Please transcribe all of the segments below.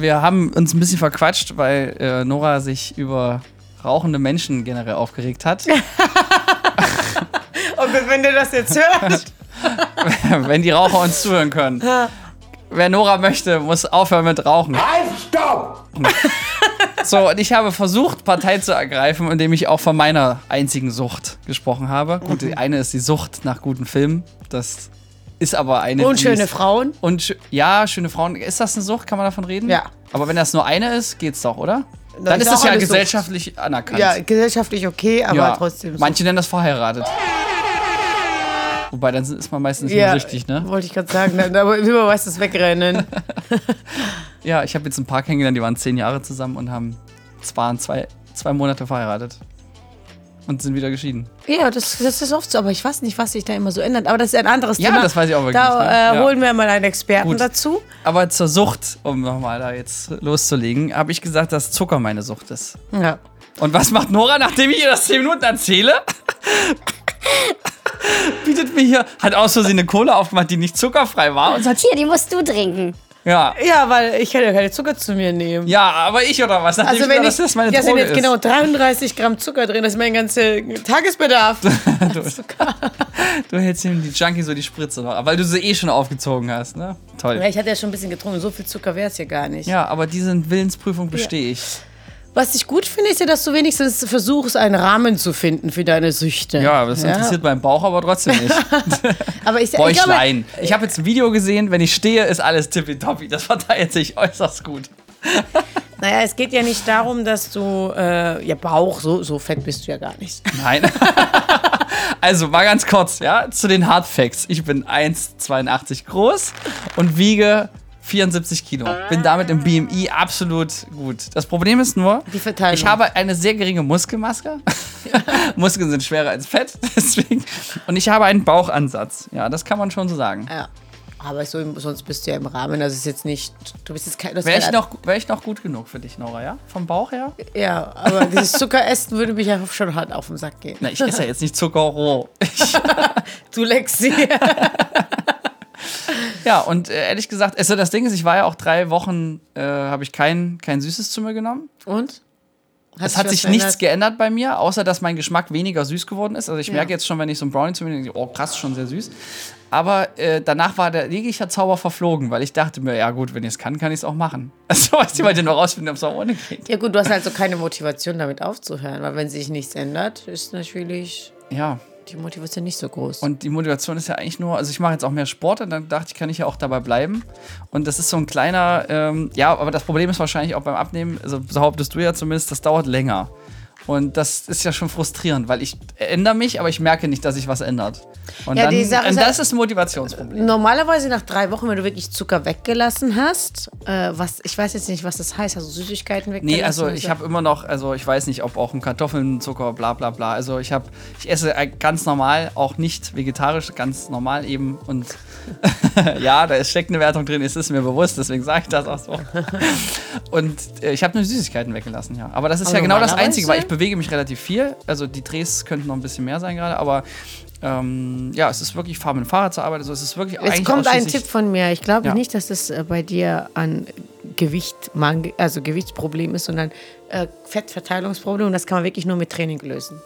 wir haben uns ein bisschen verquatscht, weil äh, Nora sich über rauchende Menschen generell aufgeregt hat. Und wenn du das jetzt hörst. wenn die Raucher uns zuhören können. Wer Nora möchte, muss aufhören mit Rauchen. Halt, stopp! So, und ich habe versucht, Partei zu ergreifen, indem ich auch von meiner einzigen Sucht gesprochen habe. Gut, die eine ist die Sucht nach guten Filmen. Das ist aber eine. Und schöne Frauen. Und ja, schöne Frauen. Ist das eine Sucht? Kann man davon reden? Ja. Aber wenn das nur eine ist, geht's doch, oder? Na, Dann ist auch ja gesellschaftlich anerkannt. Ja, gesellschaftlich okay, aber Ja. trotzdem. so. Manche nennen das verheiratet. Wobei, dann ist man meistens nicht ja, mehr süchtig, ne? Wollte ich gerade sagen, ne, aber weiß, das Wegrennen. Ja, ich habe jetzt ein paar kennengelernt, die waren zehn Jahre zusammen und haben zwar zwei, zwei Monate verheiratet. Und sind wieder geschieden. Ja, das, das ist oft so, aber ich weiß nicht, was sich da immer so ändert. Aber das ist ein anderes Ja, Thema. das weiß ich auch wirklich Da ne? äh, Ja. holen wir mal einen Experten Gut. dazu. Aber zur Sucht, um nochmal da jetzt loszulegen, habe ich gesagt, dass Zucker meine Sucht ist. Ja. Und was macht Nora, nachdem ich ihr das 10 Minuten erzähle? Bietet mir hier, hat aus Versehen eine Cola aufgemacht, die nicht zuckerfrei war und sagt, Hier, die musst du trinken. Ja, ja, weil ich kann ja keine Zucker zu mir nehmen. ja, aber ich oder was? Also wenn ich, dass das meine da sind jetzt ist. genau 33 Gramm Zucker drin, das ist mein ganzer Tagesbedarf. Du hältst ihm die Junkie so die Spritze noch, weil du sie eh schon aufgezogen hast, ne? Toll. Ja, ich hatte ja schon ein bisschen getrunken, so viel Zucker wäre es ja gar nicht. Ja, aber diese Willensprüfung bestehe ich. Was ich gut finde, ist ja, dass du wenigstens versuchst, einen Rahmen zu finden für deine Süchte. Ja, das interessiert meinen Bauch aber trotzdem nicht. Aber ich, ich glaube, Bäuchlein. Ich habe jetzt ein Video gesehen, wenn ich stehe, ist alles tippitoppi. Das verteilt sich äußerst gut. naja, es geht ja nicht darum, dass du, äh, ja, Bauch, so, so fett bist du ja gar nicht. Nein. also mal ganz kurz, ja, zu den Hard Facts. Ich bin 1,82 groß und wiege 74 Kilo. Bin damit im BMI absolut gut. Das Problem ist nur, ich habe eine sehr geringe Muskelmaske. Muskeln sind schwerer als Fett, deswegen. Und ich habe einen Bauchansatz. Ja, das kann man schon so sagen. Ja. Aber so, sonst bist du ja im Rahmen. Das ist jetzt nicht. Du bist jetzt kein. Wäre ich, noch, wär ich noch gut genug für dich, Nora, ja? Vom Bauch her? Ja, aber dieses Zuckeressen würde mich ja schon hart auf den Sack gehen. Na, ich esse ja jetzt nicht Zucker roh. Ich, Du leckst sie. Ja, und äh, ehrlich gesagt, also das Ding ist, ich war ja auch drei Wochen, äh, habe ich kein, kein Süßes zu mir genommen. Und? Es hat was sich nichts verändert? geändert bei mir, außer dass mein Geschmack weniger süß geworden ist. Also ich merke jetzt schon, wenn ich so einen Brownie zu mir nehme, oh krass, schon sehr süß. Aber äh, danach war der jeglicher Zauber verflogen, weil ich dachte mir, ja gut, wenn ich es kann, kann ich es auch machen. Also weißt du, weil ich nur rausfinden, ob es auch ohne geht. Ja, gut, du hast also keine Motivation, damit aufzuhören, weil wenn sich nichts ändert, ist natürlich Ja, die Motivation nicht so groß. und die Motivation ist ja eigentlich nur, also ich mache jetzt auch mehr Sport und dann dachte ich, kann ich ja auch dabei bleiben. Und das ist so ein kleiner, ähm, ja, aber das Problem ist wahrscheinlich auch beim Abnehmen, also behauptest du ja zumindest, das dauert länger. Und das ist ja schon frustrierend, weil ich ändere mich, aber ich merke nicht, dass sich was ändert. Und, Ja, dann, die Sache und das ja- ist ein Motivationsproblem. Normalerweise nach drei Wochen, wenn du wirklich Zucker weggelassen hast, äh, was ich weiß jetzt nicht, was das heißt, also Süßigkeiten weggelassen. Nee, also ich habe immer noch, also ich weiß nicht, ob auch im Kartoffeln, Zucker, bla bla bla. Also ich habe, ich esse ganz normal, auch nicht vegetarisch, ganz normal eben. Und ja, da ist- steckt eine Wertung drin, es ist mir bewusst, deswegen sage ich das auch so. Und äh, ich habe nur Süßigkeiten weggelassen, ja. Aber das ist Aber ja genau das Einzige, weil ich bewege mich relativ viel. Also die Drehs könnten noch ein bisschen mehr sein gerade, aber ähm, ja, es ist wirklich, ich fahre mit dem Fahrrad zur Arbeit, also es ist wirklich eigentlich kommt ein Tipp von mir. Ich glaube Ja. nicht, dass das äh, bei dir an Gewicht, also Gewichtsproblem ist, sondern äh, Fettverteilungsproblem. Und das kann man wirklich nur mit Training lösen.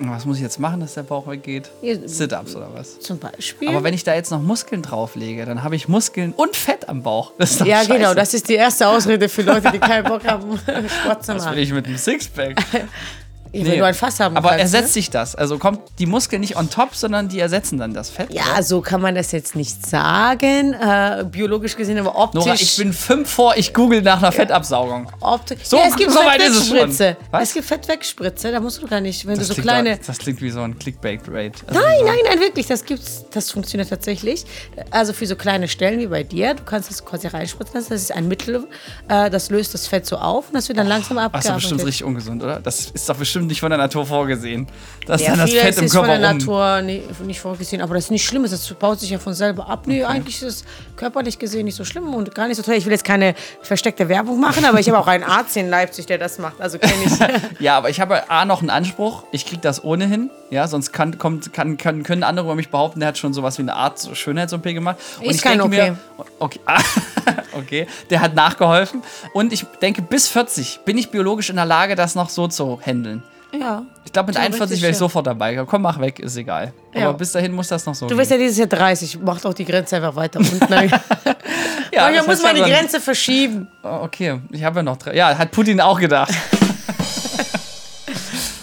Was muss ich jetzt machen, dass der Bauch weggeht? Sit-Ups oder was? Zum Beispiel. Aber wenn ich da jetzt noch Muskeln drauflege, dann habe ich Muskeln und Fett am Bauch. Das ja, scheiße. genau, das ist die erste Ausrede für Leute, die keinen Bock haben, Sport zu Was will machen. ich mit einem Sixpack? Ich will nur ein Fass haben. Aber kannst, ersetzt ne? sich das? Also kommt die Muskeln nicht on top, sondern die ersetzen dann das Fett? Ja, so kann man das jetzt nicht sagen, äh, biologisch gesehen, aber optisch. Nora, ich bin fünf vor, ich google nach einer Fettabsaugung. optisch. So- ja, es gibt so weit ist es schon. Es gibt Fettwegspritze, da musst du gar nicht, wenn Das du so kleine. doch- das klingt wie so ein Clickbait-Rate. Also Nein, so- nein, nein, wirklich, das gibt's, das funktioniert tatsächlich. Also für so kleine Stellen wie bei dir, du kannst das quasi reinspritzen lassen, das ist ein Mittel, äh, das löst das Fett so auf und das wird dann langsam Ach, ist doch abgearbeitet. bestimmt richtig ungesund, oder? Das ist doch bestimmt bestimmt nicht von der Natur vorgesehen. Dass Ja, dann das Fett im ist von Körper der. Natur nicht, nicht vorgesehen, aber das ist nicht schlimm, das baut sich ja von selber ab. Nee, eigentlich ist es körperlich gesehen nicht so schlimm und gar nicht so toll. Ich will jetzt keine versteckte Werbung machen, aber ich habe auch einen Arzt in Leipzig, der das macht, also kenne ich. Ja, aber ich habe A noch einen Anspruch. Ich krieg das ohnehin. Ja, sonst kann, kommt, kann, kann, können andere über mich behaupten, der hat schon sowas wie eine Art so Schönheits-OP gemacht. Und Ist ich kein denke OP. mir, okay, okay, der hat nachgeholfen. Und ich denke, bis 40 bin ich biologisch in der Lage, das noch so zu handeln. Ja. Ich glaube, mit Theoretisch, 41 wäre ich sofort dabei. Komm, mach weg, ist egal. Ja. Aber bis dahin muss das noch so Du wirst ja dieses Jahr 30, mach doch die Grenze einfach weiter unten. ja, Manchmal muss man die Grenze verschieben. Oh, Okay, ich habe ja noch drei. Ja, hat Putin auch gedacht.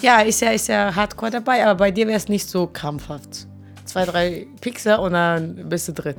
Ja, ist ja, ist ja hardcore dabei, aber bei dir wäre es nicht so krampfhaft. Zwei, drei Pixel und dann bist du drin.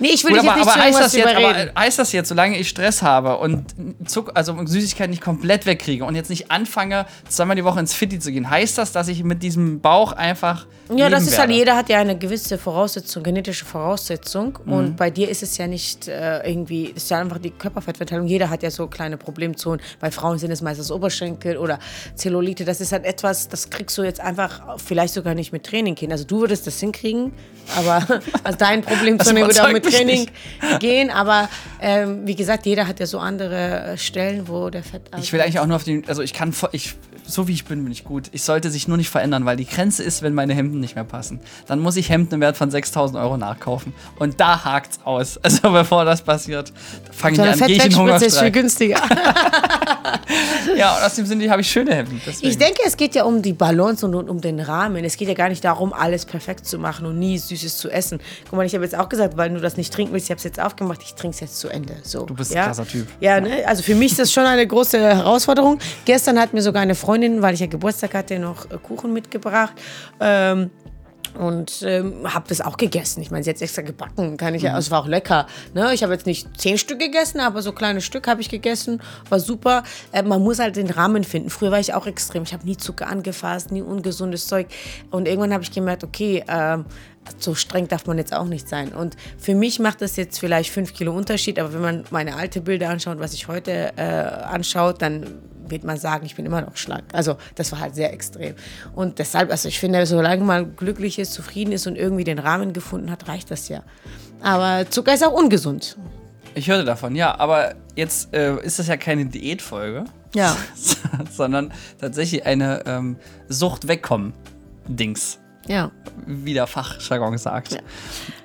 Nee, ich will Gut, dich jetzt aber, nicht aber, heißt das jetzt, aber heißt das jetzt, solange ich Stress habe und Zucker, also Süßigkeiten nicht komplett wegkriege und jetzt nicht anfange, zweimal die Woche ins Fitti zu gehen, heißt das, dass ich mit diesem Bauch einfach. Ja, das ist halt, werde? jeder hat ja eine gewisse Voraussetzung, genetische Voraussetzung. Mhm. Und bei dir ist es ja nicht äh, irgendwie, es ist ja einfach die Körperfettverteilung. Jeder hat ja so kleine Problemzonen. Bei Frauen sind es meistens Oberschenkel oder Zellulite. Das ist halt etwas, das kriegst du jetzt einfach vielleicht sogar nicht mit Training hin. Also du würdest das hinkriegen, aber also dein Problemzone würde auch überzeugt mit Training gehen. Aber ähm, wie gesagt, jeder hat ja so andere äh, Stellen, wo der Fett. Ich will eigentlich auch nur auf den. Also ich kann. Ich, so wie ich bin, bin ich gut. Ich sollte sich nur nicht verändern, weil die Grenze ist, wenn meine Hemden nicht mehr passen. Dann muss ich Hemden im Wert von 6000 Euro nachkaufen. Und da hakt's aus. Also bevor das passiert, fange ich an, gehe ich in Fettwettspritze ist viel Hungerstreik. günstiger. Ja, und aus dem Sinne habe ich schöne Hemden. Deswegen. Ich denke, es geht ja um die Balance und um den Rahmen. Es geht ja gar nicht darum, alles perfekt zu machen und nie Süßes zu essen. Guck mal, ich habe jetzt auch gesagt, weil du das nicht trinken willst, ich habe es jetzt aufgemacht, ich trinke es jetzt zu Ende. So, Du bist ein ja? krasser Typ. Ja, ne? also für mich ist das schon eine große Herausforderung. Gestern hat mir sogar eine Freundin, weil ich ja Geburtstag hatte, noch äh, Kuchen mitgebracht. Ähm, und ähm, habe das auch gegessen. Ich meine, sie hat extra gebacken, kann ich ja. Es war auch lecker. Ne? Ich habe jetzt nicht zehn Stück gegessen, aber so kleine Stück habe ich gegessen. War super. Äh, man muss halt den Rahmen finden. Früher war ich auch extrem. Ich habe nie Zucker angefasst, nie ungesundes Zeug. Und irgendwann habe ich gemerkt, okay, ähm, so streng darf man jetzt auch nicht sein. Und für mich macht das jetzt vielleicht fünf Kilo Unterschied, aber wenn man meine alte Bilder anschaut, was ich heute äh, anschaut, dann wird man sagen, ich bin immer noch schlank. Also das war halt sehr extrem. Und deshalb, also ich finde, solange man glücklich ist, zufrieden ist und irgendwie den Rahmen gefunden hat, reicht das ja. Aber Zucker ist auch ungesund. Ich hörte davon, ja. Aber jetzt äh, ist das ja keine Diätfolge. Ja. sondern tatsächlich eine ähm, Sucht-Wegkommen-Dings. Ja. Wie der Fachjargon sagt.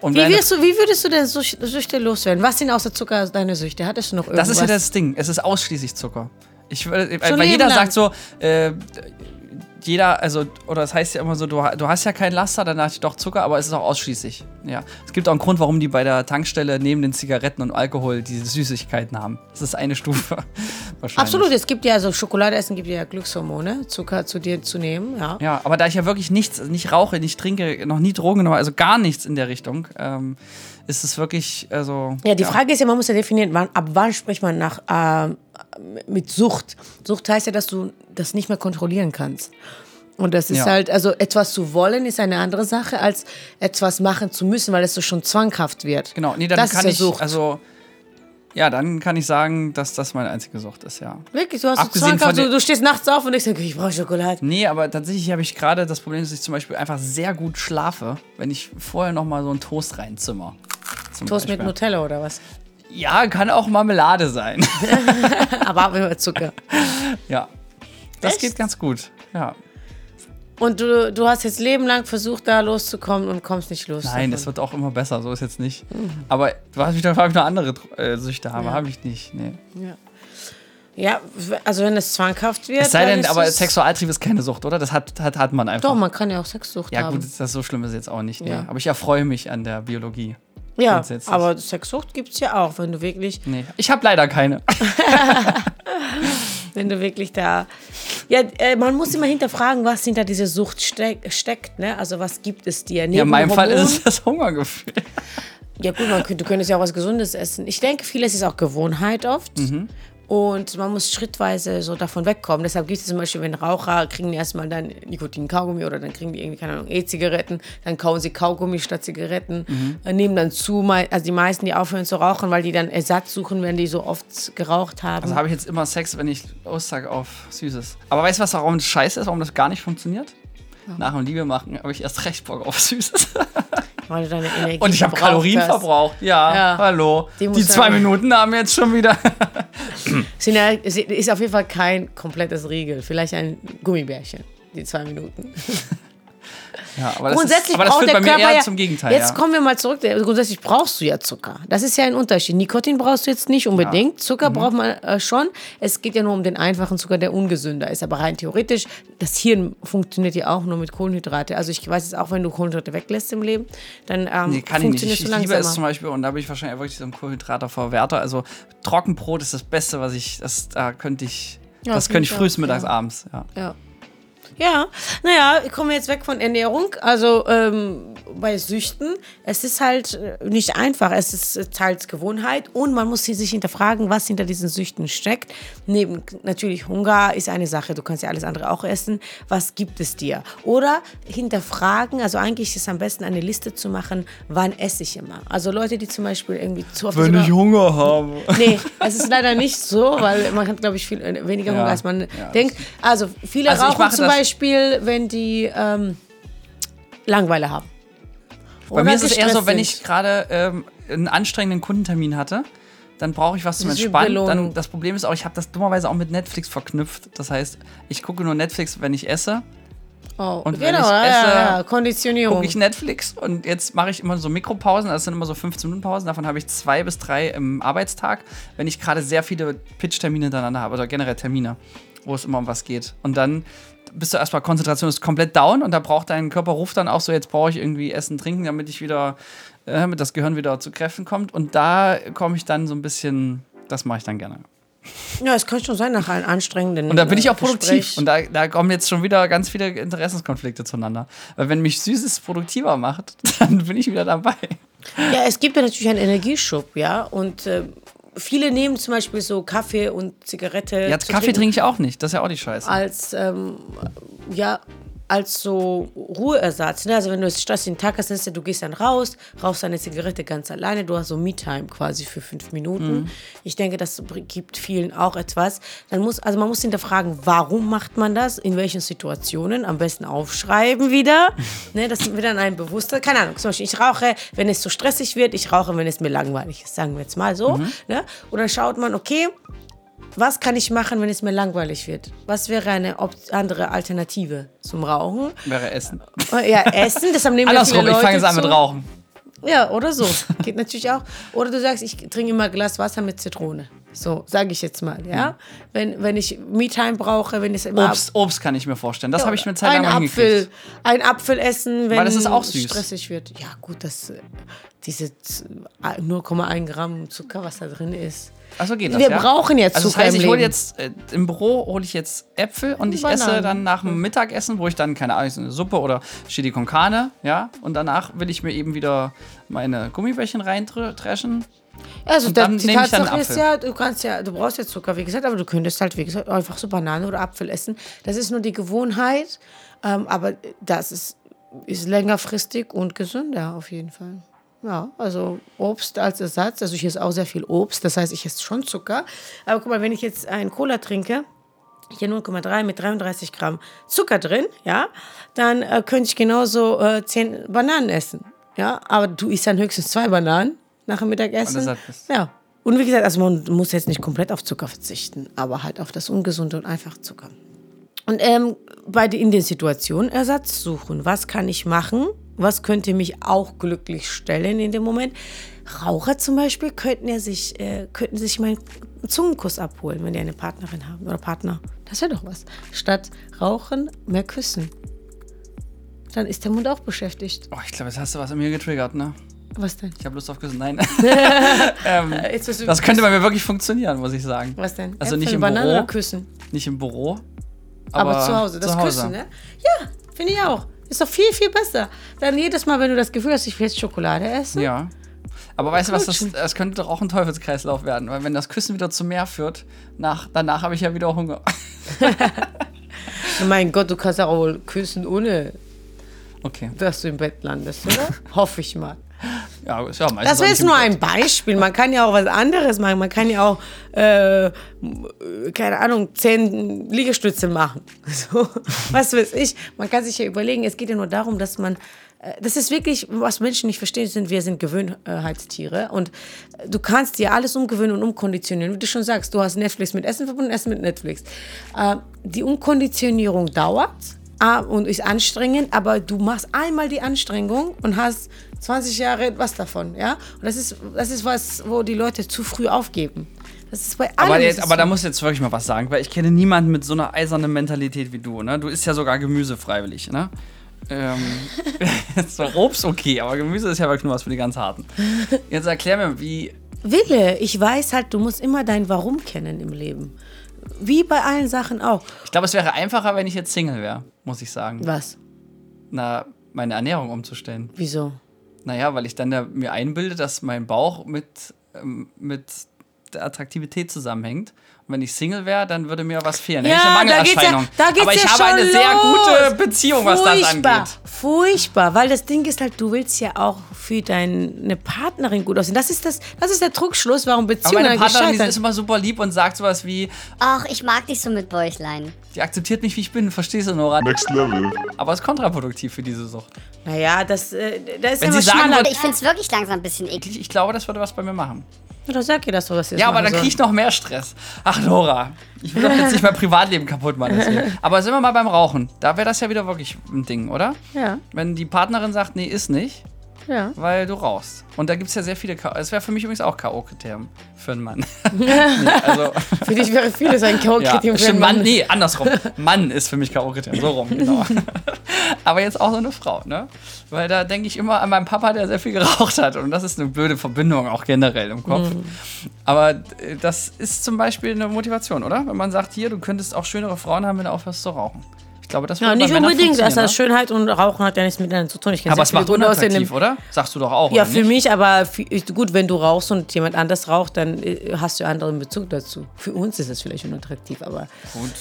Und Wie, wirst du, wie würdest du denn Süch- Süchte loswerden? Was sind außer Zucker deine Süchte? Hattest du noch irgendwas? Das ist ja das Ding. Es ist ausschließlich Zucker. Ich, weil Leben jeder lang. sagt so, äh, jeder, also, oder das heißt ja immer so, du, du hast ja keinen Laster, dann dachte ich doch Zucker, aber es ist auch ausschließlich. Ja. Es gibt auch einen Grund, warum die bei der Tankstelle neben den Zigaretten und Alkohol diese Süßigkeiten haben. Das ist eine Stufe. Wahrscheinlich. Absolut, es gibt ja so Schokolade essen, gibt ja Glückshormone, Zucker zu dir zu nehmen, ja. Ja, aber da ich ja wirklich nichts, nicht rauche, nicht trinke, noch nie Drogen genommen, also gar nichts in der Richtung, ähm, ist es wirklich, also. Ja, die Frage ist ja, man muss ja definieren, wann, ab wann spricht man nach ähm, mit Sucht. Sucht heißt ja, dass du das nicht mehr kontrollieren kannst. Und das ist Ja. halt, also etwas zu wollen ist eine andere Sache, als etwas machen zu müssen, weil es so schon zwanghaft wird. Genau, nee, dann das kann ist ja ich, Sucht. also. Ja, dann kann ich sagen, dass das meine einzige Sucht ist, ja. Wirklich, du hast so Abgesehen zwanghaft, du, du stehst nachts auf und denkst, okay, ich brauche Schokolade. Nee, aber tatsächlich habe ich gerade das Problem, dass ich zum Beispiel einfach sehr gut schlafe, wenn ich vorher noch mal so einen Toast reinzimmer. Toast mit Beispiel. Nutella oder was? Ja, kann auch Marmelade sein. Aber auch immer Zucker. ja. Das Echt? geht ganz gut. Ja. Und du, du hast jetzt Leben lang versucht, da loszukommen und kommst nicht los. Nein, das wird auch immer besser, so ist jetzt nicht. Aber du hast mich doch gefragt, ob ich noch andere äh, Süchte habe. Habe ich nicht. Nee. Ja, also wenn es zwanghaft wird. Es sei dann denn, aber es- Sexualtrieb ist keine Sucht, oder? Das hat, hat, hat man einfach. Doch, man kann ja auch Sexsucht ja, haben. gut, das so schlimm ist jetzt auch nicht. Nee. Ja. Aber ich erfreue mich an der Biologie. Ja, aber Sexsucht gibt es ja auch, wenn du wirklich, Nee. Ich habe leider keine. wenn du wirklich da. Ja, äh, man muss immer hinterfragen, was hinter dieser Sucht steck, steckt, ne? Also was gibt es dir? Ja, in meinem Fall ist es das Hungergefühl. Ja gut, man, du könntest ja auch was Gesundes essen. Ich denke, vieles ist auch Gewohnheit oft. Mhm. Und man muss schrittweise so davon wegkommen. Deshalb gibt es zum Beispiel, wenn Raucher kriegen die erstmal dann Nikotin-Kaugummi oder dann kriegen die irgendwie, keine Ahnung, E-Zigaretten, dann kauen sie Kaugummi statt Zigaretten, äh, nehmen dann zu, also die meisten, die aufhören zu rauchen, weil die dann Ersatz suchen, wenn die so oft geraucht haben. Also habe ich jetzt immer Sex, wenn ich aussage auf Süßes. Aber weißt du, was warum das scheiße ist, warum das gar nicht funktioniert? Nach dem Liebe machen habe ich erst recht Bock auf Süßes. weil deine Energie Und ich habe Kalorien hast. verbraucht. Ja, Ja. hallo. Die Die, zwei ja- Minuten haben wir jetzt schon wieder. Ja, ist auf jeden Fall kein komplettes Riegel. Vielleicht ein Gummibärchen, die zwei Minuten. Ja, aber das, grundsätzlich ist, aber das braucht führt der bei mir Körper eher ja, zum Gegenteil. Jetzt ja. kommen wir mal zurück. Grundsätzlich brauchst du ja Zucker. Das ist ja ein Unterschied. Nikotin brauchst du jetzt nicht unbedingt. Zucker Mhm. braucht man äh, schon. Es geht ja nur um den einfachen Zucker, der ungesünder ist. Aber rein theoretisch, das Hirn funktioniert ja auch nur mit Kohlenhydrate. Also ich weiß jetzt auch, wenn du Kohlenhydrate weglässt im Leben, dann ähm, Nee, kann ich nicht. Ich, ich liebe es zum Beispiel, und da bin ich wahrscheinlich wirklich so ein Kohlenhydrateverwerter. Also Trockenbrot ist das Beste, was ich, das, da könnte ich, Ja, das könnte ich Fall, mittags, ja. abends. Ja. Ja. Ja, naja, kommen wir jetzt weg von Ernährung. Also ähm, bei Süchten, es ist halt äh, nicht einfach. Es ist äh, teils Gewohnheit und man muss sich hinterfragen, was hinter diesen Süchten steckt. Neben natürlich Hunger ist eine Sache, du kannst ja alles andere auch essen. Was gibt es dir? Oder hinterfragen, also eigentlich ist es am besten eine Liste zu machen, wann esse ich immer. Also Leute, die zum Beispiel irgendwie zu oft sogar- Hunger habe. Nee, es ist leider nicht so, weil man hat, glaube ich, viel äh, weniger Ja, Hunger, als man ja, denkt. Also viele Also ich rauchen zum das- Beispiel, wenn die ähm, Langeweile haben. Bei mir ist es eher so, wenn ich gerade ähm, einen anstrengenden Kundentermin hatte, dann brauche ich was zum Entspannen. Dann, das Problem ist auch, ich habe das dummerweise auch mit Netflix verknüpft. Das heißt, ich gucke nur Netflix, wenn ich esse. Oh, Und wenn genau, ich ja, esse, ja, ja, Konditionierung. Gucke ich Netflix und jetzt mache ich immer so Mikropausen. Das sind immer so 15 Minuten Pausen. Davon habe ich zwei bis drei im Arbeitstag, wenn ich gerade sehr viele Pitch-Termine hintereinander habe oder generell Termine, wo es immer um was geht. Und dann bist du erstmal Konzentration ist komplett down und da braucht dein Körper ruft dann auch so, jetzt brauche ich irgendwie Essen, Trinken, damit ich wieder, äh, damit das Gehirn wieder zu Kräften kommt. Und da komme ich dann so ein bisschen, das mache ich dann gerne. ja, es kann schon sein nach einem anstrengenden Und da bin ich äh, auch produktiv. Gespräch. Und da, da kommen jetzt schon wieder ganz viele Interessenskonflikte zueinander. Weil wenn mich Süßes produktiver macht, dann bin ich wieder dabei. Ja, es gibt ja natürlich einen Energieschub, ja. Und äh, viele nehmen zum Beispiel so Kaffee und Zigarette. Ja, Kaffee trinke ich auch nicht. Das ist ja auch die Scheiße. als ähm, ja als so Ruheersatz. Ne? Also wenn du einen stressigen Tag hast, dann ist ja, du gehst dann raus, rauchst deine Zigarette ganz alleine, du hast so Me-Time quasi für fünf Minuten. Mhm. Ich denke, das gibt vielen auch etwas. Dann muss, also man muss hinterfragen, warum macht man das, in welchen Situationen, am besten aufschreiben wieder. ne? Das wird dann ein bewusster, keine Ahnung, zum Beispiel ich rauche, wenn es so stressig wird, ich rauche, wenn es mir langweilig ist, sagen wir jetzt mal so. Mhm. Ne? Und dann schaut man, okay, was kann ich machen, wenn es mir langweilig wird? Was wäre eine andere Alternative zum Rauchen? Wäre Essen. Ja, Essen, deshalb nehmen wir Andersrum, viele ich fange jetzt an mit. Rauchen. Ja, oder so. Geht natürlich auch. Oder du sagst, ich trinke immer ein Glas Wasser mit Zitrone. So, sage ich jetzt mal, ja? Wenn, wenn ich Me-Time brauche, wenn ich Obst, Obst kann ich mir vorstellen. Das habe ich mir Zeit lang ein Apfel, ein Apfel essen, wenn Weil das ist auch es süß. stressig wird. Ja, gut, das äh, diese z- 0,1 Gramm Zucker, was da drin ist. Also geht das, Wir ja? brauchen jetzt Also das Zucker heißt, im ich hole jetzt äh, im Büro hole ich jetzt Äpfel und ich Bananen. esse dann nach dem Mittagessen, wo ich dann keine Ahnung, eine Suppe oder Chili con Carne, ja, und danach will ich mir eben wieder meine Gummibärchen reintreschen. Also Und dann die Tatsache ist ja, du kannst ja, du brauchst ja Zucker, wie gesagt, aber du könntest halt, wie gesagt, einfach so Banane oder Apfel essen. Das ist nur die Gewohnheit, ähm, aber das ist, ist längerfristig und gesünder auf jeden Fall. Ja, also Obst als Ersatz. Also ich esse auch sehr viel Obst, das heißt, ich esse schon Zucker. Aber guck mal, wenn ich jetzt einen Cola trinke, hier 0,3 mit 33 Gramm Zucker drin, ja, dann äh, könnte ich genauso äh, 10 Bananen essen. Ja, aber du isst dann höchstens zwei Bananen nach dem Mittagessen. Und Ja. Und wie gesagt, also man muss jetzt nicht komplett auf Zucker verzichten, aber halt auf das Ungesunde und einfach Zucker. Und ähm, bei den, in den Situationen Ersatz suchen. Was kann ich machen? Was könnte mich auch glücklich stellen in dem Moment? Raucher zum Beispiel könnten ja sich, äh, könnten sich mal einen Zungenkuss abholen, wenn die eine Partnerin haben oder Partner. Das wäre doch was. Statt rauchen, mehr küssen. Dann ist der Mund auch beschäftigt. Oh, ich glaube, jetzt hast du was in mir getriggert, ne? Was denn? Ich habe Lust auf Küssen. Nein. ähm, Äh, das könnte bei mir wirklich funktionieren, muss ich sagen. Was denn? Also Äpfel, nicht im Banane Büro. küssen? Nicht im Büro. Aber, zu Hause, das zu Hause. Küssen, ne? Ja, finde ich auch. Ist doch viel, viel besser. Dann jedes Mal, wenn du das Gefühl hast, ich will jetzt Schokolade essen. Ja. Aber weißt du was, das, das könnte doch auch ein Teufelskreislauf werden, weil wenn das Küssen wieder zu mehr führt, nach, danach habe ich ja wieder Hunger. Mein Gott, du kannst auch wohl küssen, ohne Okay. dass du im Bett landest, oder? Hoffe ich mal. Ja, ist ja Das war jetzt nur ein Beispiel. Man kann ja auch was anderes machen. Man kann ja auch, äh, keine Ahnung, zehn Liegestütze machen. So, was weiß ich. Man kann sich ja überlegen, es geht ja nur darum, dass man. äh, Das ist wirklich, was Menschen nicht verstehen, sind, wir sind Gewöhnheitstiere. Und äh, du kannst dir alles umgewöhnen und umkonditionieren. Wie du schon sagst, du hast Netflix mit Essen verbunden, Essen mit Netflix. Äh, Die Umkonditionierung dauert ah, und ist anstrengend, aber du machst einmal die Anstrengung und hast 20 Jahre was davon, ja? Und das ist, das ist was, wo die Leute zu früh aufgeben. Das ist bei allem. Aber, jetzt, aber da muss ich jetzt wirklich mal was sagen, weil ich kenne niemanden mit so einer eisernen Mentalität wie du. Ne? Du isst ja sogar Gemüse freiwillig. Ne? Ähm, so Obst okay, aber Gemüse ist ja wirklich nur was für die ganz Harten. Jetzt erklär mir, wie. Wille, ich weiß halt, du musst immer dein Warum kennen im Leben. Wie bei allen Sachen auch. Ich glaube, es wäre einfacher, wenn ich jetzt Single wäre, muss ich sagen. Was? Na, meine Ernährung umzustellen. Wieso? Naja, weil ich dann ja mir einbilde, dass mein Bauch mit, ähm, mit der Attraktivität zusammenhängt. Wenn ich Single wäre, dann würde mir was fehlen. Ja, eine da geht's Mangelerscheinung. ja- da geht's Aber ich ja habe schon eine sehr los. gute Beziehung, was das Furchtbar, angeht. furchtbar, weil das Ding ist halt, du willst ja auch für deine Partnerin gut aussehen. Das ist, das, das ist der Trugschluss, warum Aber Beziehungen meine Partnerin ist immer super lieb und sagt sowas wie, Ach, ich mag dich so mit Bäuchlein. die akzeptiert mich, wie ich bin, verstehst du, Nora? Next level. Aber es ist kontraproduktiv für diese Sucht. Naja, das, äh, das ist Wenn sie sagen schmaler. Ich find's wirklich langsam ein bisschen eklig. Ich, glaube, das würde was bei mir machen. Ja, doch sag ihr das doch, was ihr Ja, aber dann kriege ich noch mehr Stress. Ach, Nora, ich will doch jetzt nicht mein Privatleben kaputt machen. Deswegen. Aber sind wir mal beim Rauchen. Da wäre das ja wieder wirklich ein Ding, oder? Ja, Wenn die Partnerin sagt, nee, ist nicht, ja. weil du rauchst. Und da gibt es ja sehr viele K.O. Es wäre für mich übrigens auch K.O.-Kriterien für einen Mann. nee, also, Für dich wäre vieles ein ja, K.O.-Kriterium für stimmt, einen Mann, nee, andersrum. Mann ist für mich K.O.-Kriterium, so rum, genau. Aber jetzt auch so eine Frau, ne? Weil da denke ich immer an meinen Papa, der sehr viel geraucht hat. Und das ist eine blöde Verbindung auch generell im Kopf. Mhm. Aber äh, das ist zum Beispiel eine Motivation, oder? Wenn man sagt, hier, du könntest auch schönere Frauen haben, wenn du aufhörst zu rauchen. Ich glaube, das Ja, nicht unbedingt. Das heißt, Schönheit und Rauchen hat ja nichts miteinander zu tun. Ich ne? Aber es macht gut unattraktiv, oder? Sagst du doch auch, Ja, für mich, aber gut, wenn du rauchst und jemand anders raucht, dann äh, hast du einen anderen Bezug dazu. Für uns ist es vielleicht unattraktiv, aber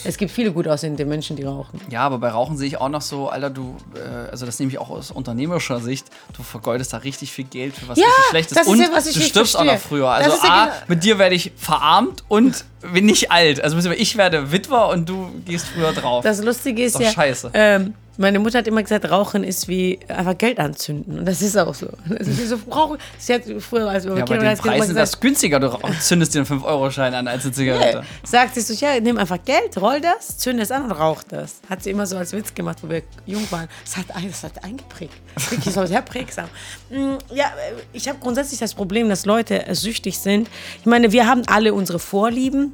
es gibt viele gut aussehende Menschen, die rauchen. Ja, aber bei Rauchen sehe ich auch noch so, Alter, du, äh, also das nehme ich auch aus unternehmerischer Sicht, du vergeudest da richtig viel Geld für was Ja, richtig Schlechtes das ist und ja, was ich du stirbst auch noch verstehe. früher. Das Also ja A, genau- mit dir werde ich verarmt und bin nicht alt. Also ich werde Witwer und du gehst früher drauf. Das Lustige ist Doch ja, scheiße. Ähm, meine Mutter hat immer gesagt, Rauchen ist wie einfach Geld anzünden. Und das ist auch so. Das ist so Rauchen. Sie hat früher, als wir ja, bei Kinder den sie immer Preisen ist das gesagt, günstiger. Du zündest dir einen 5-Euro-Schein an als eine Zigarette. sagt sie so, ja, nimm einfach Geld, roll das, zünd es an und rauch das. Hat sie immer so als Witz gemacht, wo wir jung waren. Das hat, das hat eingeprägt. Wirklich so sehr prägsam. Mm, Ja, ich habe grundsätzlich das Problem, dass Leute süchtig sind. Ich meine, wir haben alle unsere Vorlieben.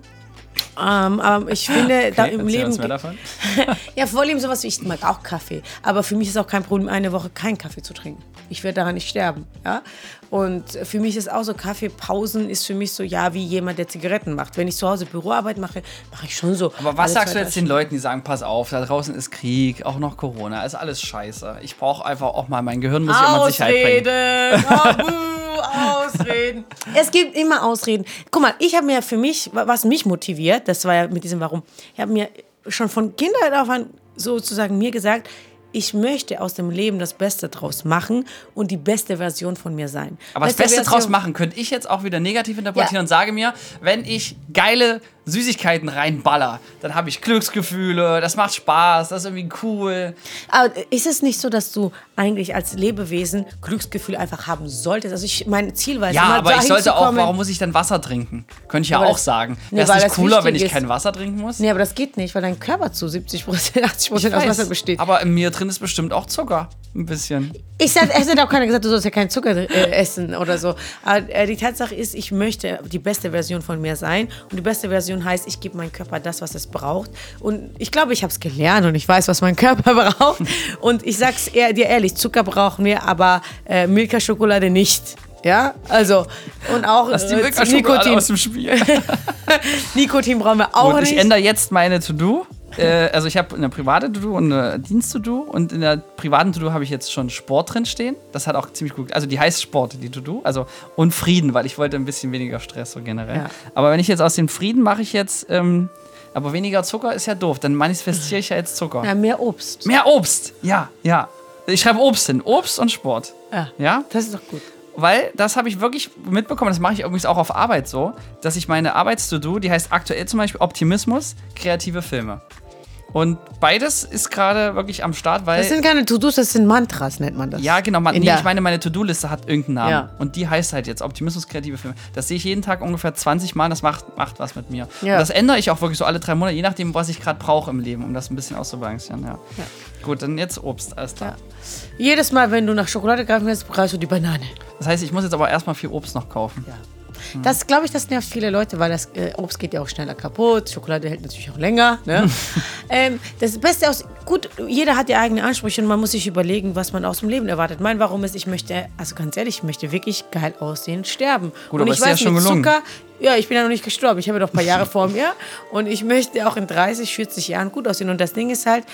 Ähm, aber ich finde, da Okay, im erzähl Leben mehr davon. ja, Vorlieben sowas wie ich mag auch Kaffee. Aber für mich ist auch kein Problem, eine Woche keinen Kaffee zu trinken. Ich werde daran nicht sterben. Ja? Und für mich ist auch so, Kaffeepausen ist für mich so, ja, wie jemand, der Zigaretten macht. Wenn ich zu Hause Büroarbeit mache, mache ich schon so. Aber was sagst du jetzt den Leuten, die sagen, pass auf, da draußen ist Krieg, auch noch Corona, ist alles scheiße. Ich brauche einfach auch mal, mein Gehirn muss ich immer Sicherheit bringen. Ausreden, Ausreden. Es gibt immer Ausreden. Guck mal, ich habe mir für mich, wa- was mich motiviert, das war ja mit diesem Warum, ich habe mir schon von Kindheit auf an sozusagen mir gesagt, ich möchte aus dem Leben das Beste draus machen und die beste Version von mir sein. Aber das Beste Beste draus Version- machen könnte ich jetzt auch wieder negativ interpretieren Ja. und sage mir, wenn ich geile Süßigkeiten reinballer, dann habe ich Glücksgefühle, das macht Spaß, das ist irgendwie cool. Aber ist es nicht so, dass du eigentlich als Lebewesen Glücksgefühl einfach haben solltest? Also ich, mein Ziel war es Ja, immer aber ich sollte auch, warum muss ich dann Wasser trinken? Könnte ich ja Aber auch das- sagen. Nee, Wäre es nicht cooler, wenn ich kein ist. Wasser trinken muss? Nee, aber das geht nicht, weil dein Körper zu 70 Prozent, 80 Prozent aus Wasser besteht. Aber in mir drin ist bestimmt auch Zucker. Ein bisschen. Ich sag, es hat auch keiner gesagt, du sollst ja keinen Zucker äh, essen oder so. Aber äh, die Tatsache ist, ich möchte die beste Version von mir sein. Und die beste Version heißt, ich gebe meinem Körper das, was es braucht. Und ich glaube, ich habe es gelernt und ich weiß, was mein Körper braucht. Und ich sag's eher, dir ehrlich, Zucker brauchen wir, aber äh, Milka-Schokolade nicht. Ja, also und auch Lass die äh, Nikotin. aus dem Spiel. Nikotin brauchen wir auch Gut, ich nicht. ändere jetzt meine To-Do äh, also ich habe eine private To-Do und eine Dienst-To-Do und in der privaten To-Do habe ich jetzt schon Sport drin stehen. Das hat auch ziemlich gut, also die heißt Sport, die To-Do, also und Frieden, weil ich wollte ein bisschen weniger Stress so generell. Ja. Aber wenn ich jetzt aus dem Frieden mache ich jetzt, ähm, aber weniger Zucker ist ja doof, dann manifestiere ich ja jetzt Zucker. Ja, mehr Obst. Mehr Obst, ja, ja. Ich schreibe Obst hin, Obst und Sport. Ja. Ja? Das ist doch gut. Weil das habe ich wirklich mitbekommen, das mache ich übrigens auch auf Arbeit so, dass ich meine Arbeits-To-Do, die heißt aktuell zum Beispiel Optimismus, kreative Filme. Und beides ist gerade wirklich am Start, weil. Das sind keine To-Dos, das sind Mantras, nennt man das. ja, genau. Man, nee, ich meine, meine To-Do-Liste hat irgendeinen Namen. Ja. Und die heißt halt jetzt Optimismus, kreative Filme. Das sehe ich jeden Tag ungefähr 20 Mal. Das macht, macht was mit mir. Ja. Und das ändere ich auch wirklich so alle drei Monate, je nachdem, was ich gerade brauche im Leben, um das ein bisschen auszubalancieren. Ja. Gut, dann jetzt Obst. Alles klar. Ja. Jedes Mal, wenn du nach Schokolade greifen willst, brauchst du die Banane. Das heißt, ich muss jetzt aber erstmal viel Obst noch kaufen. Ja. Das, glaube ich, das nervt viele Leute, weil das äh, Obst geht ja auch schneller kaputt. Schokolade hält natürlich auch länger. Ne? ähm, das Beste aus, gut, jeder hat ja eigene Ansprüche und man muss sich überlegen, was man aus dem Leben erwartet. Mein Warum ist, ich möchte, also ganz ehrlich, ich möchte wirklich geil aussehen, sterben. Gut, und aber ich ist dir ja schon mit gelungen. Zucker, ja, ich bin ja noch nicht gestorben. Ich habe ja noch ein paar Jahre vor mir und ich möchte auch in 30, 40 Jahren gut aussehen. Und das Ding ist halt,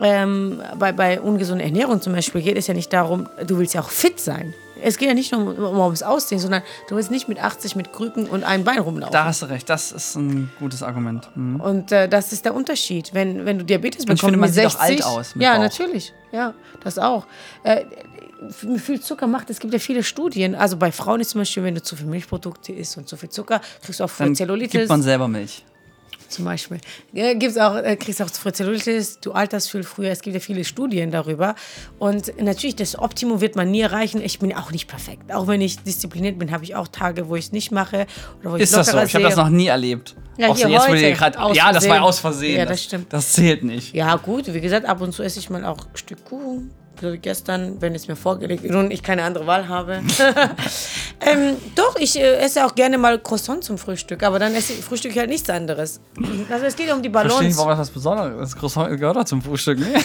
ähm, bei, bei ungesunder Ernährung zum Beispiel geht es ja nicht darum, du willst ja auch fit sein. Es geht ja nicht nur um, um ums Aussehen, sondern du willst nicht mit 80 mit Krücken und einem Bein rumlaufen. Da hast du recht, das ist ein gutes Argument. Mhm. Und äh, das ist der Unterschied. Wenn, wenn du Diabetes ich bekommst finde, man mit sieht auch 60, alt aus mit ja, Bauch. natürlich. Ja, das auch. Äh, wie viel Zucker macht, es gibt ja viele Studien. Also bei Frauen ist zum Beispiel, wenn du zu viel Milchprodukte isst und zu viel Zucker, kriegst du auch Dann Zellulitis. gibt man selber Milch. Zum Beispiel. Ja, gibt's auch, äh, kriegst auch Zellulitis, du alterst viel früher. Es gibt ja viele Studien darüber. Und natürlich, das Optimum wird man nie erreichen. Ich bin auch nicht perfekt. Auch wenn ich diszipliniert bin, habe ich auch Tage, wo ich es nicht mache. Oder wo ich Ist das so? Ich habe das noch nie erlebt. Ja, Auch so hier jetzt, heute. ihr grad, ja, das war aus Versehen. Ja, das stimmt. Das zählt nicht. Ja, gut, wie gesagt, ab und zu esse ich mal auch ein Stück Kuchen. So wie gestern, wenn es mir vorgelegt wird und ich keine andere Wahl habe. ähm, doch, ich äh, esse auch gerne mal Croissant zum Frühstück, aber dann esse ich Frühstück halt nichts anderes. Also es geht um die Verstehe nicht, Balance. warum das was Besonderes ist. Croissant gehört doch zum Frühstück. Ne?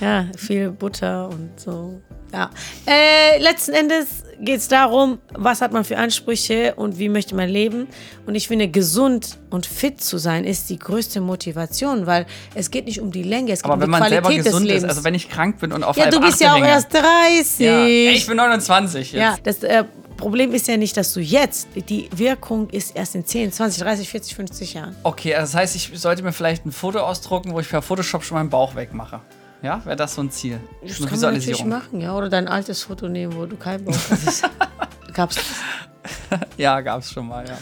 Ja, viel Butter und so. Ja. Äh, letzten Endes geht es darum, was hat man für Ansprüche und wie möchte man leben. Und ich finde, gesund und fit zu sein ist die größte Motivation, weil es geht nicht um die Länge, es geht Aber um wenn die man selber Qualität des gesund Lebens. ist, also wenn ich krank bin und auf ja, du bist ja auch Achterhänger- erst 30. Ja. Ich bin 29 jetzt. Ja, das äh, Problem ist ja nicht, dass du jetzt, die Wirkung ist erst in 10, 20, 30, 40, 50 Jahren. Okay, also das heißt, ich sollte mir vielleicht ein Foto ausdrucken, wo ich per Photoshop schon meinen Bauch wegmache. Ja, wäre das so ein Ziel? Das Eine kann man natürlich machen, ja. Oder dein altes Foto nehmen, wo du keinen Bock hast. Gab's das? Ja, gab's schon mal, ja.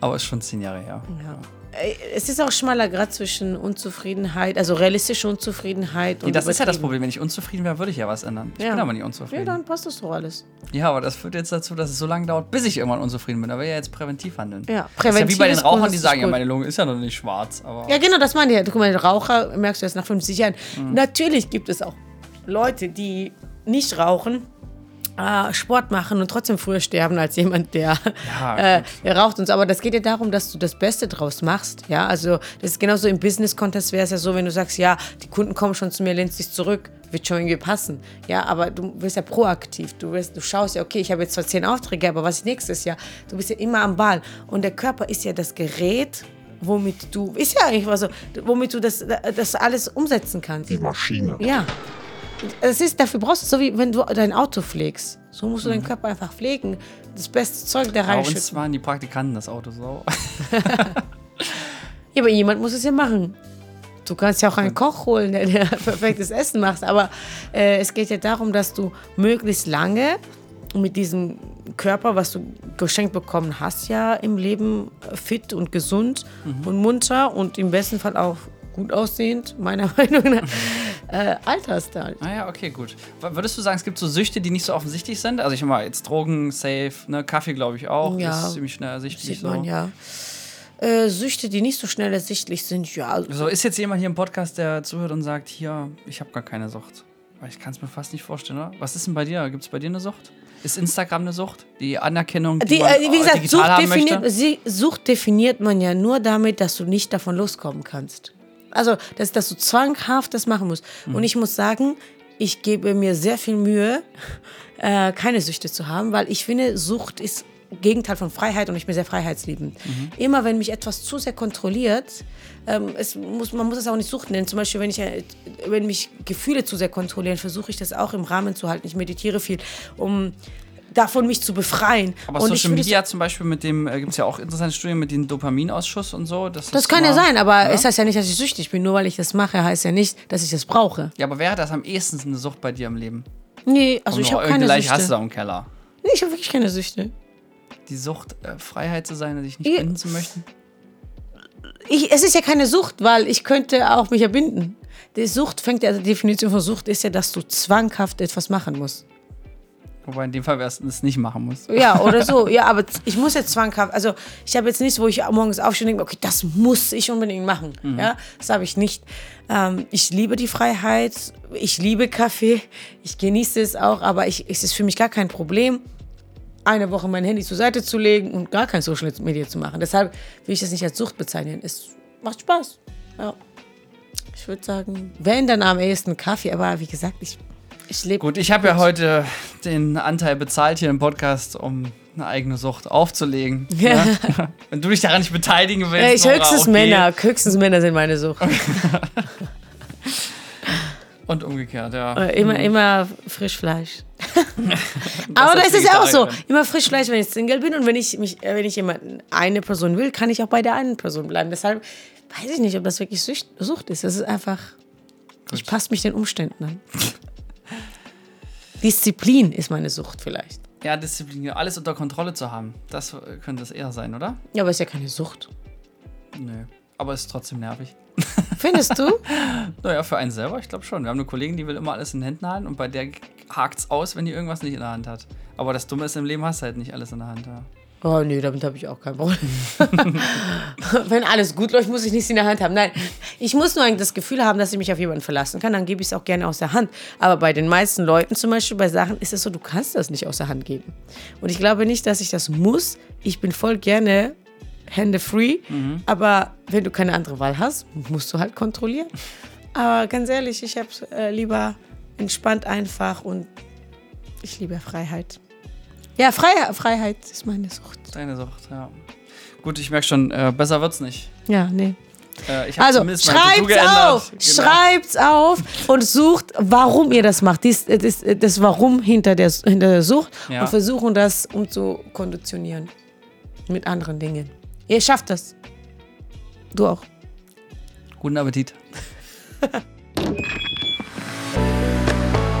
Aber ist schon zehn Jahre her. Ja. Äh, Es ist auch schmaler Grad zwischen Unzufriedenheit, also realistische Unzufriedenheit und Nee, das ist ja das. Problem. Wenn ich unzufrieden wäre, würde ich ja was ändern. Ich Ja. bin aber nicht Ja, unzufrieden. dann passt das doch alles. Ja, aber das führt jetzt dazu, dass es so lange dauert, bis ich irgendwann unzufrieden bin. Da will ich ja jetzt präventiv handeln. Ja, Das ist ja wie präventiv bei den Rauchern, die sagen, ja, meine Lunge ist ja noch nicht schwarz. Aber Ja, genau, das meine ich. ja. Guck mal, Raucher merkst du erst nach 50 Jahren. Mhm. Natürlich gibt es auch Leute, die nicht rauchen, äh, Sport machen und trotzdem früher sterben als jemand, der, Ja, äh, der raucht und so. Aber das geht ja darum, dass du das Beste draus machst. Ja, also das ist genauso im Business-Contest wäre es ja so, wenn du sagst, ja, die Kunden kommen schon zu mir, lehnst dich zurück, wird schon irgendwie passen. Ja, aber du wirst ja proaktiv. Du, wirst, du schaust ja, okay, ich habe jetzt zwar zehn Aufträge, aber was ist nächstes Jahr? Du bist ja immer am Ball. Und der Körper ist ja das Gerät, womit du, ist ja eigentlich was so, womit du das, das alles umsetzen kannst. Die Maschine. Ja. Es ist, dafür brauchst du, so wie wenn du dein Auto pflegst. So musst du deinen Körper einfach pflegen. Das beste Zeug da Mhm. bei uns waren die Praktikanten das Auto so. Ja, aber jemand muss es ja machen. Du kannst ja auch einen Koch holen, der, der perfektes Essen macht. Aber äh, es geht ja darum, dass du möglichst lange mit diesem Körper, was du geschenkt bekommen hast, ja im Leben fit und gesund Mhm. und munter und im besten Fall auch gut aussehend, meiner Meinung nach, äh, alterst halt. Ah ja, okay, gut. Würdest du sagen, es gibt so Süchte, die nicht so offensichtlich sind? Also ich meine, jetzt Drogen, safe, ne? Kaffee glaube ich auch. Ja. Ist ziemlich schnell ersichtlich Sieht so. man ja. Äh, Süchte, die nicht so schnell ersichtlich sind, ja. So, ist jetzt jemand hier im Podcast, der zuhört und sagt, hier, ich habe gar keine Sucht. Ich kann es mir fast nicht vorstellen, oder? Was ist denn bei dir? Gibt es bei dir eine Sucht? Ist Instagram eine Sucht? Die Anerkennung, die, Die, man äh, wie gesagt, Sucht haben definiert, Sucht definiert man ja nur damit, dass du nicht davon loskommen kannst. Also, dass, dass du zwanghaft das machen musst. Mhm. Und ich muss sagen, ich gebe mir sehr viel Mühe, äh, keine Süchte zu haben, weil ich finde, Sucht ist Gegenteil von Freiheit und ich bin sehr freiheitsliebend. Immer wenn mich etwas zu sehr kontrolliert, ähm, es muss, man muss es auch nicht Sucht nennen. Zum Beispiel, wenn, ich, äh, wenn mich Gefühle zu sehr kontrollieren, versuche ich das auch im Rahmen zu halten. Ich meditiere viel, um davon mich zu befreien. Aber und ich Social Media zum Beispiel mit dem, äh, gibt es ja auch interessante Studien mit dem Dopaminausschuss und so. dass Das kann ja sein, aber es heißt ja nicht, dass ich süchtig bin. Nur weil ich das mache, heißt ja nicht, dass ich das brauche. Ja, aber wäre das am ehesten eine Sucht bei dir im Leben? Nee, also Und ich habe keine irgendeine Leiche hast du Süchte. da im Keller. Nee, ich habe wirklich keine Süchte. Die Sucht, äh, Freiheit zu sein, sich nicht Ja. binden zu möchten. Ich, es ist ja keine Sucht, weil ich könnte auch mich erbinden. Die Sucht fängt ja, die Definition von Sucht ist ja, dass du zwanghaft etwas machen musst. Wobei in dem Fall wäre es es nicht machen muss. Ja, oder so. Ja, aber ich muss jetzt zwanghaft. Also, ich habe jetzt nichts, wo ich morgens aufstehe und denke, okay, das muss ich unbedingt machen. Ja, das habe ich nicht. Ähm, ich liebe die Freiheit. Ich liebe Kaffee. Ich genieße es auch, aber ich, es ist für mich gar kein Problem, eine Woche mein Handy zur Seite zu legen und gar kein Social Media zu machen. Deshalb will ich das nicht als Sucht bezeichnen. Es macht Spaß. Ja. Ich würde sagen, wenn dann am ehesten Kaffee, aber wie gesagt, ich, ich lebe. Gut, ich habe ja heute den Anteil bezahlt hier im Podcast, um eine eigene Sucht aufzulegen. Ja. Ne? Wenn du dich daran nicht beteiligen willst. Ja, ich Nora, höchstens okay. Männer, höchstens Männer sind meine Sucht. Und umgekehrt, ja. Äh, Immer, immer Frischfleisch. Aber da ist ja auch so. Immer Frischfleisch, wenn ich Single bin und wenn ich mich, äh, wenn ich jemanden, eine Person will, kann ich auch bei der einen Person bleiben. Deshalb weiß ich nicht, ob das wirklich Sucht, Sucht ist. Das ist einfach, ich passe mich den Umständen an. Disziplin ist meine Sucht vielleicht. Ja, Disziplin, alles unter Kontrolle zu haben. Das könnte es eher sein, oder? Ja, aber ist ja keine Sucht. Nö. Aber ist trotzdem nervig. Findest du? Naja, für einen selber, ich glaube schon. Wir haben eine Kollegin, die will immer alles in den Händen halten und bei der hakt's aus, wenn die irgendwas nicht in der Hand hat. Aber das Dumme ist, im Leben hast du halt nicht alles in der Hand. Ja. Oh nee, damit habe ich auch kein Problem. Wenn alles gut läuft, muss ich nichts in der Hand haben. Nein, ich muss nur das Gefühl haben, dass ich mich auf jemanden verlassen kann. Dann gebe ich es auch gerne aus der Hand. Aber bei den meisten Leuten zum Beispiel, bei Sachen, ist es so, du kannst das nicht aus der Hand geben. Und ich glaube nicht, dass ich das muss. Ich bin voll gerne Hände free. Aber wenn du keine andere Wahl hast, musst du halt kontrollieren. Aber ganz ehrlich, ich habe äh, lieber entspannt einfach und ich liebe Freiheit. Ja, Freiheit, Freiheit ist meine Sucht. Deine Sucht, ja. Gut, ich merke schon, äh, besser wird's nicht. Ja, nee. Äh, Also schreibt's auf, Genau. schreibt's auf und sucht, warum ihr das macht. Dies, äh, das, das Warum hinter der, hinter der Sucht Ja. und versuchen das umzukonditionieren mit anderen Dingen. Ihr schafft das. Du auch. Guten Appetit.